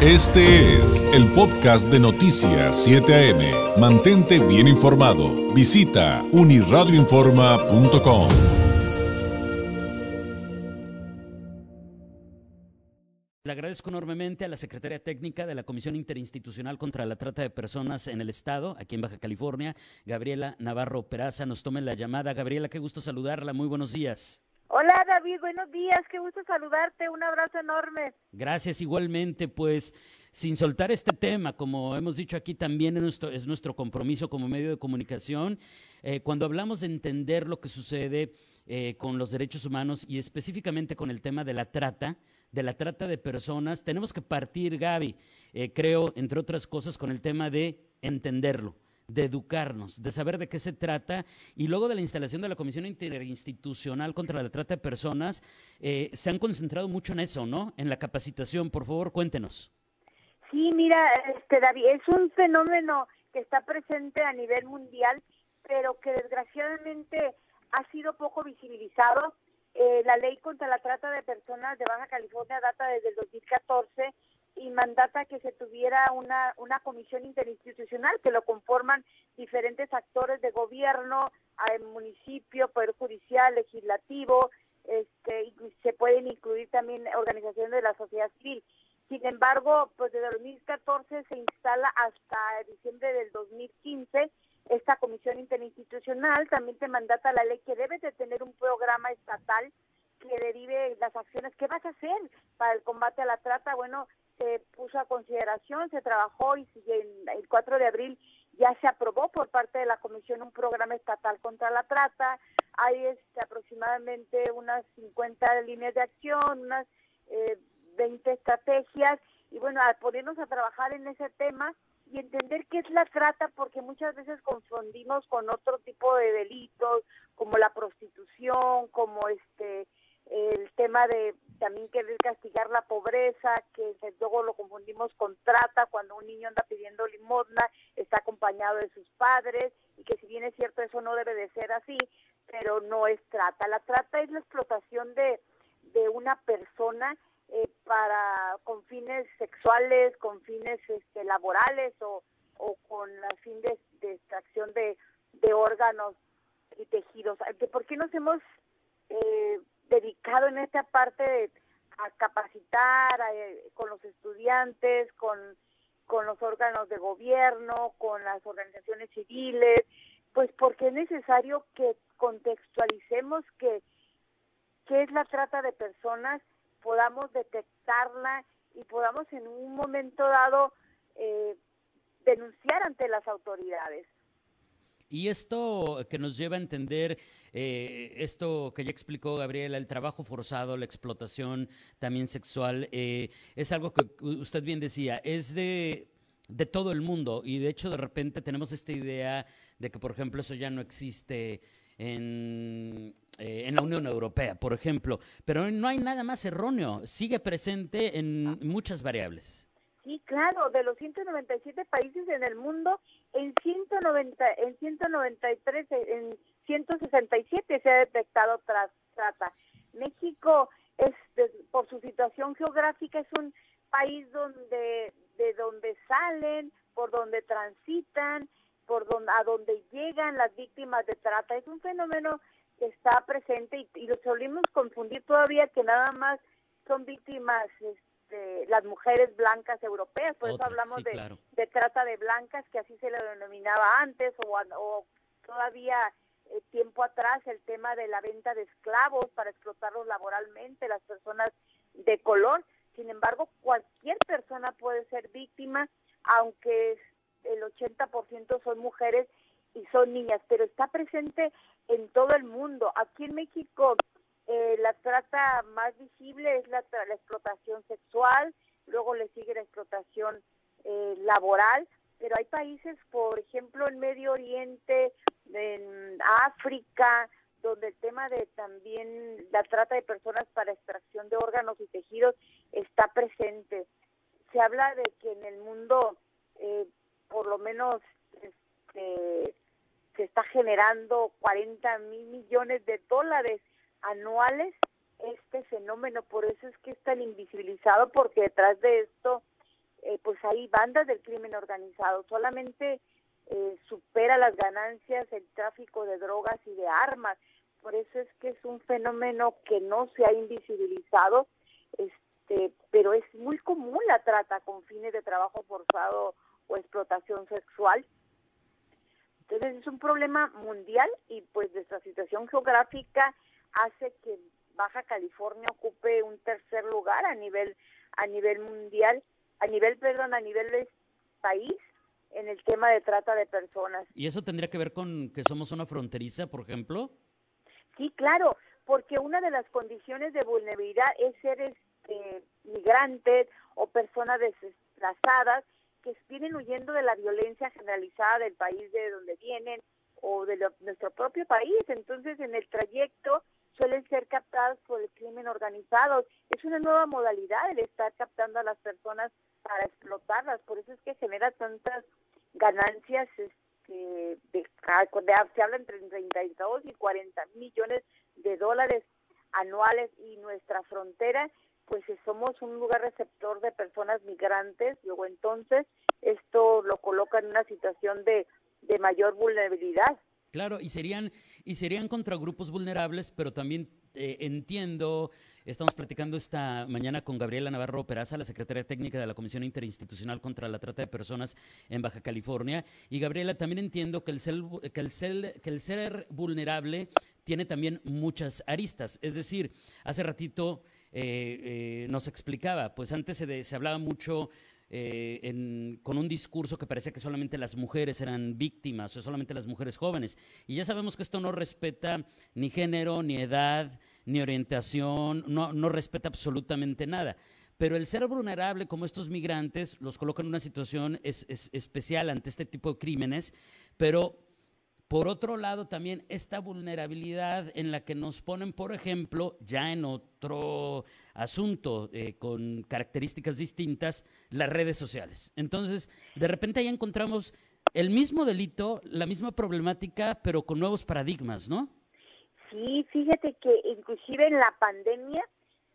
Este es el podcast de Noticias 7 AM. Mantente bien informado. Visita uniradioinforma.com. Le agradezco enormemente a la Secretaria Técnica de la Comisión Interinstitucional contra la Trata de Personas en el Estado, aquí en Baja California, Gabriela Navarro Peraza. Nos tome la llamada. Gabriela, qué gusto saludarla. Muy buenos días. Hola David, buenos días, qué gusto saludarte, un abrazo enorme. Gracias igualmente, pues sin soltar este tema, como hemos dicho aquí también es nuestro, es nuestro compromiso como medio de comunicación, eh, cuando hablamos de entender lo que sucede eh, con los derechos humanos y específicamente con el tema de la trata, de la trata de personas, tenemos que partir, Gaby, eh, creo, entre otras cosas, con el tema de entenderlo de educarnos, de saber de qué se trata y luego de la instalación de la Comisión Interinstitucional contra la Trata de Personas, eh, se han concentrado mucho en eso, ¿no? En la capacitación. Por favor, cuéntenos. Sí, mira, este David, es un fenómeno que está presente a nivel mundial, pero que desgraciadamente ha sido poco visibilizado. Eh, la ley contra la trata de personas de Baja California data desde el 2014 y mandata que se tuviera una, una comisión interinstitucional que lo conforman diferentes actores de gobierno, el municipio, poder judicial, legislativo, este, se pueden incluir también organizaciones de la sociedad civil. Sin embargo, pues desde el 2014 se instala hasta diciembre del 2015 esta comisión interinstitucional. También te mandata la ley que debe de tener un programa estatal que derive las acciones. ¿Qué vas a hacer para el combate a la trata? Bueno, se puso a consideración, se trabajó y el 4 de abril ya se aprobó por parte de la Comisión un programa estatal contra la trata. Hay este, aproximadamente unas 50 líneas de acción, unas eh, 20 estrategias y bueno, al ponernos a trabajar en ese tema y entender qué es la trata porque muchas veces confundimos con otro tipo de delitos como la prostitución, como este el tema de también querer castigar la pobreza, que luego lo confundimos con trata, cuando un niño anda pidiendo limosna, está acompañado de sus padres, y que si bien es cierto eso no debe de ser así, pero no es trata. La trata es la explotación de, de una persona eh, para con fines sexuales, con fines este, laborales o, o con el fin de, extracción de, de órganos y tejidos. ¿Por qué nos hemos eh, dedicado en esta parte a capacitar eh, con los estudiantes, con, con los órganos de gobierno, con las organizaciones civiles, pues porque es necesario que contextualicemos que qué es la trata de personas, podamos detectarla y podamos en un momento dado eh, denunciar ante las autoridades. Y esto que nos lleva a entender eh, esto que ya explicó Gabriela, el trabajo forzado, la explotación también sexual, eh, es algo que usted bien decía, es de, de todo el mundo y de hecho de repente tenemos esta idea de que, por ejemplo, eso ya no existe en, eh, en, la Unión Europea, por ejemplo, pero no hay nada más erróneo, sigue presente en muchas variables. Sí, claro, de los 197 países en el mundo, en 190, en 193, en 167 se ha detectado trata. México, es, por su situación geográfica, es un país donde de donde salen, por donde transitan, por donde a donde llegan las víctimas de trata. Es un fenómeno que está presente y, y lo solemos confundir todavía que nada más son víctimas este, las mujeres blancas europeas, por eso hablamos de, trata de blancas, que así se le denominaba antes, o, todavía eh, tiempo atrás el tema de la venta de esclavos para explotarlos laboralmente, las personas de color. Sin embargo, cualquier persona puede ser víctima, aunque el 80% son mujeres y son niñas, pero está presente en todo el mundo. Aquí en México eh, la trata más visible es la, explotación sexual, luego le sigue la explotación eh, laboral, pero hay países, por ejemplo, en Medio Oriente, en África, donde el tema de también la trata de personas para extracción de órganos y tejidos está presente. Se habla de que en el mundo eh, por lo menos este, se está generando 40 mil millones de dólares anuales este fenómeno, por eso es que es tan invisibilizado, porque detrás de esto eh, pues hay bandas del crimen organizado. Solamente eh, supera las ganancias el tráfico de drogas y de armas. Por eso es que es un fenómeno que no se ha invisibilizado, este, pero es muy común la trata con fines de trabajo forzado o explotación sexual. Entonces es un problema mundial y pues nuestra situación geográfica hace que Baja California ocupe un tercer lugar a nivel a nivel mundial, a nivel perdón, a nivel de país en el tema de trata de personas. ¿Y eso tendría que ver con que somos una fronteriza, por ejemplo? Sí, claro, porque una de las condiciones de vulnerabilidad es ser este, migrantes o personas desplazadas que vienen huyendo de la violencia generalizada del país de donde vienen o de nuestro propio país. Entonces, en el trayecto suelen ser captados por el crimen organizado. Es una nueva modalidad el estar captando a las personas para explotarlas. Por eso es que genera tantas ganancias. Este, se habla entre 32 y 40 millones de dólares anuales y nuestra frontera pues somos un lugar receptor de personas migrantes, luego entonces esto lo coloca en una situación de, de mayor vulnerabilidad. Claro, y serían, y serían contra grupos vulnerables, pero también eh, entiendo, estamos platicando esta mañana con Gabriela Navarro Peraza, la secretaria técnica de la Comisión Interinstitucional contra la Trata de Personas en Baja California. Y Gabriela, también entiendo que el ser, que el ser, vulnerable tiene también muchas aristas. Es decir, hace ratito eh, eh, nos explicaba, pues antes se, se hablaba mucho eh, con un discurso que parecía que solamente las mujeres eran víctimas o solamente las mujeres jóvenes. Y ya sabemos que esto no respeta ni género, ni edad, ni orientación, no, no respeta absolutamente nada. Pero el ser vulnerable como estos migrantes los coloca en una situación es, especial ante este tipo de crímenes, pero por otro lado, también esta vulnerabilidad en la que nos ponen, por ejemplo, ya en otro asunto eh, con características distintas, las redes sociales. Entonces, de repente ahí encontramos el mismo delito, la misma problemática, pero con nuevos paradigmas, ¿no? Sí, fíjate que inclusive en la pandemia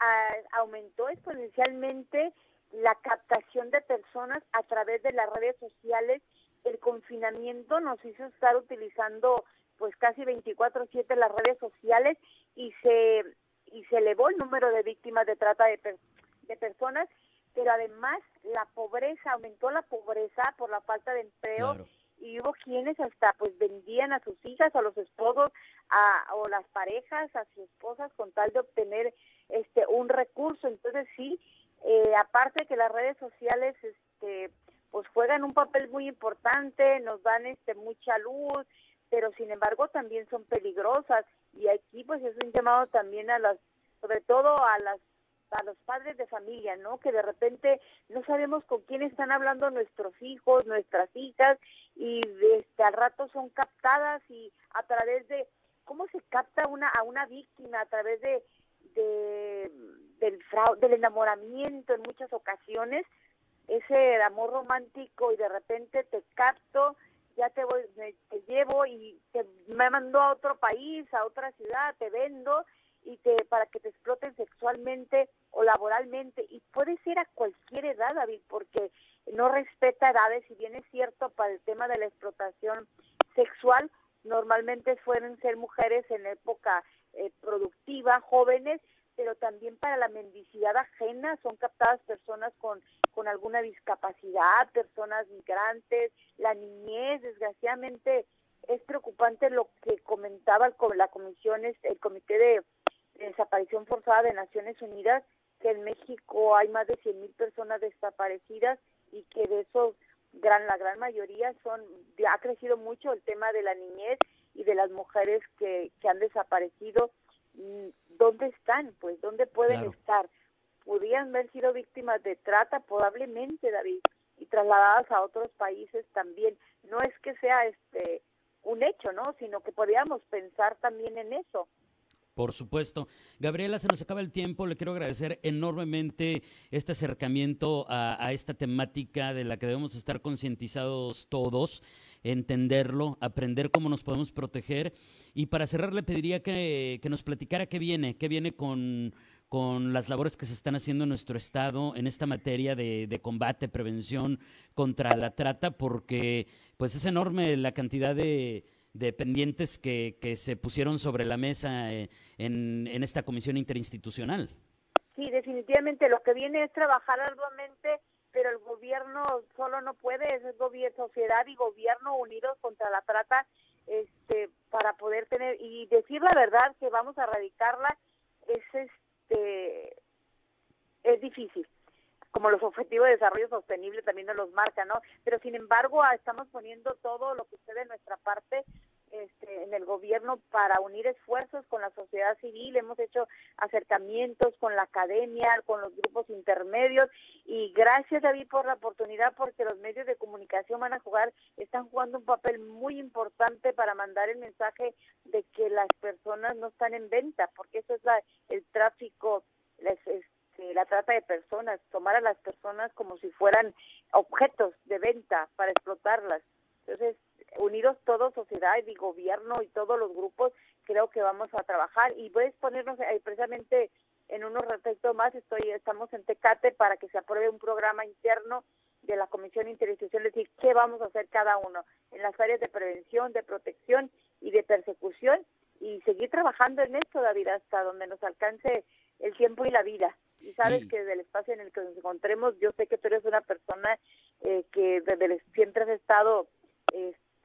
ah, aumentó exponencialmente la captación de personas a través de las redes sociales el confinamiento nos hizo estar utilizando pues casi 24/7 las redes sociales y se y se elevó el número de víctimas de trata de, de personas, pero además la pobreza, aumentó la pobreza por la falta de empleo y hubo quienes hasta pues vendían a sus hijas a los esposos a, o las parejas a sus esposas con tal de obtener este un recurso. Entonces sí, eh, aparte que las redes sociales este pues juegan un papel muy importante, nos dan este mucha luz, pero sin embargo también son peligrosas y aquí pues es un llamado también a las sobre todo a las a los padres de familia, ¿no? Que de repente no sabemos con quién están hablando nuestros hijos, nuestras hijas y este al rato son captadas y a través de cómo se capta una a una víctima a través de, de del fraude, del enamoramiento en muchas ocasiones ese amor romántico y de repente te capto, ya te voy, te llevo y te, me mando a otro país, a otra ciudad, te vendo y te para que te exploten sexualmente o laboralmente. Y puede ser a cualquier edad, David, porque no respeta edades, si bien es cierto para el tema de la explotación sexual, normalmente suelen ser mujeres en época eh, productiva, jóvenes, pero también para la mendicidad ajena son captadas personas con, con alguna discapacidad, personas migrantes, la niñez, desgraciadamente es preocupante lo que comentaba la comisión, el Comité de Desaparición Forzada de Naciones Unidas, que en México hay más de 100.000 personas desaparecidas y que de esos gran la gran mayoría son ha crecido mucho el tema de la niñez y de las mujeres que, que han desaparecido ¿dónde están? Pues, ¿dónde pueden estar? Podrían haber sido víctimas de trata, probablemente, David, y trasladadas a otros países también. No es que sea este un hecho, ¿no? Sino que podríamos pensar también en eso. Por supuesto. Gabriela, se nos acaba el tiempo. Le quiero agradecer enormemente este acercamiento a, a esta temática de la que debemos estar concientizados todos entenderlo, aprender cómo nos podemos proteger. Y para cerrar le pediría que, nos platicara qué viene, qué viene con, con las labores que se están haciendo en nuestro estado en esta materia de, combate, prevención contra la trata, porque pues es enorme la cantidad de, pendientes que, se pusieron sobre la mesa eh, en, en esta comisión interinstitucional. Sí, definitivamente lo que viene es trabajar arduamente, pero el gobierno solo no puede, es sociedad y gobierno unidos contra la trata este para poder tener y decir la verdad que vamos a erradicarla es este es difícil como los objetivos de desarrollo sostenible también nos los marcan, ¿no? Pero sin embargo, ah, estamos poniendo todo lo que esté de nuestra parte este, en el gobierno para unir esfuerzos con la sociedad civil. Hemos hecho acercamientos con la academia, con los grupos intermedios y gracias David por la oportunidad porque los medios de comunicación van a jugar, están jugando un papel muy importante para mandar el mensaje de que las personas no están en venta, porque eso es la, el tráfico, la trata de personas, tomar a las personas como si fueran objetos de venta para explotarlas. Entonces, unidos todos, sociedad y gobierno y todos los grupos, creo que vamos a trabajar y voy a exponernos eh, precisamente en unos respecto más, estoy, estamos en Tecate para que se apruebe un programa interno de la Comisión Interinstitucional, es decir, qué vamos a hacer cada uno en las áreas de prevención, de protección y de persecución y seguir trabajando en esto, David, hasta donde nos alcance el tiempo y la vida. Y sabes que del espacio en el que nos encontremos, yo sé que tú eres una persona eh, que desde siempre has estado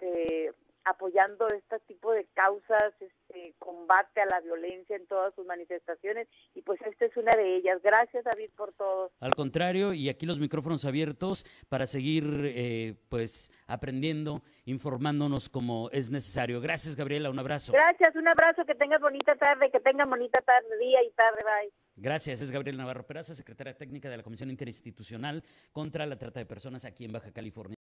este, apoyando este tipo de causas, este combate a la violencia en todas sus manifestaciones y pues esta es una de ellas. Gracias David por todo. Al contrario, y aquí los micrófonos abiertos para seguir eh, pues aprendiendo, informándonos como es necesario. Gracias Gabriela, un abrazo. Gracias, un abrazo, que tengas bonita tarde, que tengan bonita tarde, día y tarde, bye. Gracias, es Gabriela Navarro Peraza, secretaria técnica de la Comisión Interinstitucional contra la Trata de Personas aquí en Baja California.